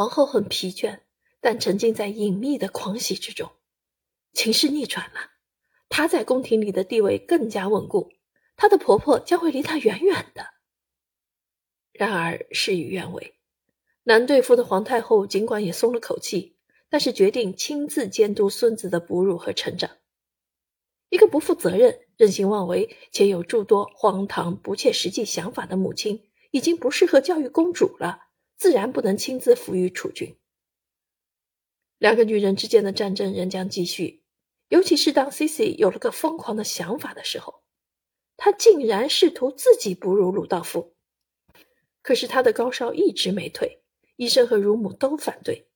皇后很疲倦，但沉浸在隐秘的狂喜之中。情势逆转了，她在宫廷里的地位更加稳固，她的婆婆将会离她远远的。然而事与愿违，难对付的皇太后尽管也松了口气，但是决定亲自监督孙子的哺乳和成长。一个不负责任、任性妄为且有诸多荒唐不切实际想法的母亲，已经不适合教育公主了，自然不能亲自抚育储君。两个女人之间的战争仍将继续，尤其是当 Cici 有了个疯狂的想法的时候，她竟然试图自己哺乳鲁道夫。可是她的高烧一直没退，医生和乳母都反对，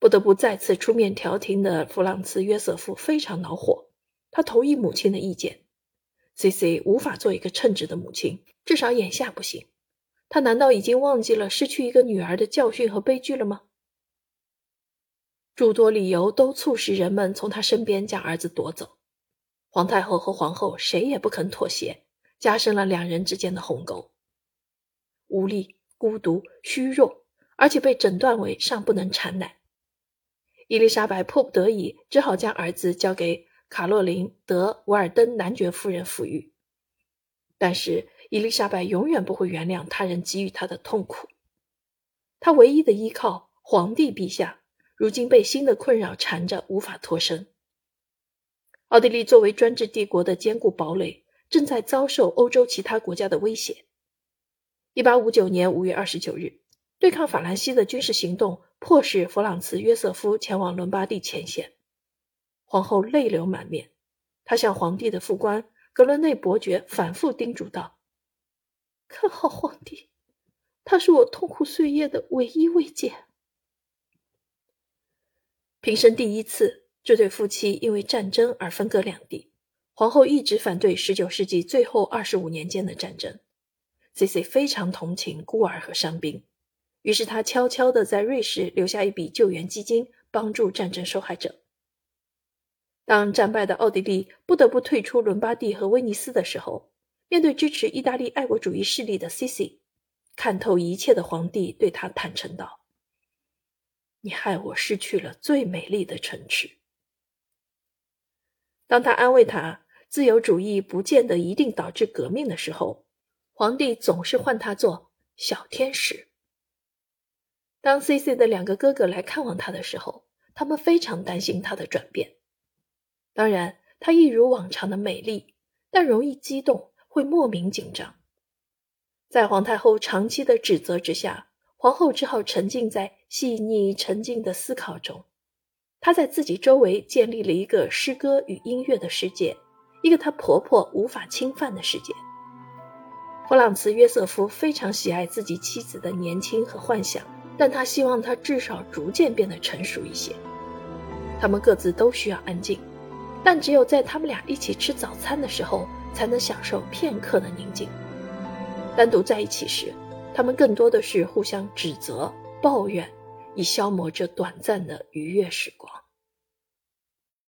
不得不再次出面调停的弗朗茨约瑟夫非常恼火。他同意母亲的意见，C C 无法做一个称职的母亲，至少眼下不行。他难道已经忘记了失去一个女儿的教训和悲剧了吗？诸多理由都促使人们从他身边将儿子夺走。皇太后和皇后谁也不肯妥协，加深了两人之间的鸿沟。无力、孤独、虚弱，而且被诊断为尚不能产奶。伊丽莎白迫不得已，只好将儿子交给。卡洛琳·德维尔登男爵夫人抚育，但是伊丽莎白永远不会原谅他人给予她的痛苦。她唯一的依靠皇帝陛下，如今被新的困扰缠着，无法脱身。奥地利作为专制帝国的坚固堡垒，正在遭受欧洲其他国家的威胁。一八五九年五月二十九日，对抗法兰西的军事行动迫使弗朗茨·约瑟夫前往伦巴第前线。皇后泪流满面，她向皇帝的副官格伦内伯爵反复叮嘱道：“看好皇帝，他是我痛苦岁月的唯一慰藉。”平生第一次，这对夫妻因为战争而分隔两地。皇后一直反对19世纪最后25年间的战争。C C 非常同情孤儿和伤兵，于是他悄悄地在瑞士留下一笔救援基金，帮助战争受害者。当战败的奥地利不得不退出伦巴第和威尼斯的时候，面对支持意大利爱国主义势力的 Cici，看透一切的皇帝对他坦诚道：“你害我失去了最美丽的城池。”当他安慰他自由主义不见得一定导致革命的时候，皇帝总是唤他做小天使。当 Cici 的两个哥哥来看望他的时候，他们非常担心他的转变。当然，她一如往常的美丽，但容易激动，会莫名紧张。在皇太后长期的指责之下，皇后只好沉浸在细腻沉静的思考中。她在自己周围建立了一个诗歌与音乐的世界，一个她婆婆无法侵犯的世界。弗朗茨·约瑟夫非常喜爱自己妻子的年轻和幻想，但他希望她至少逐渐变得成熟一些。他们各自都需要安静。但只有在他们俩一起吃早餐的时候，才能享受片刻的宁静。单独在一起时，他们更多的是互相指责、抱怨，以消磨这短暂的愉悦时光。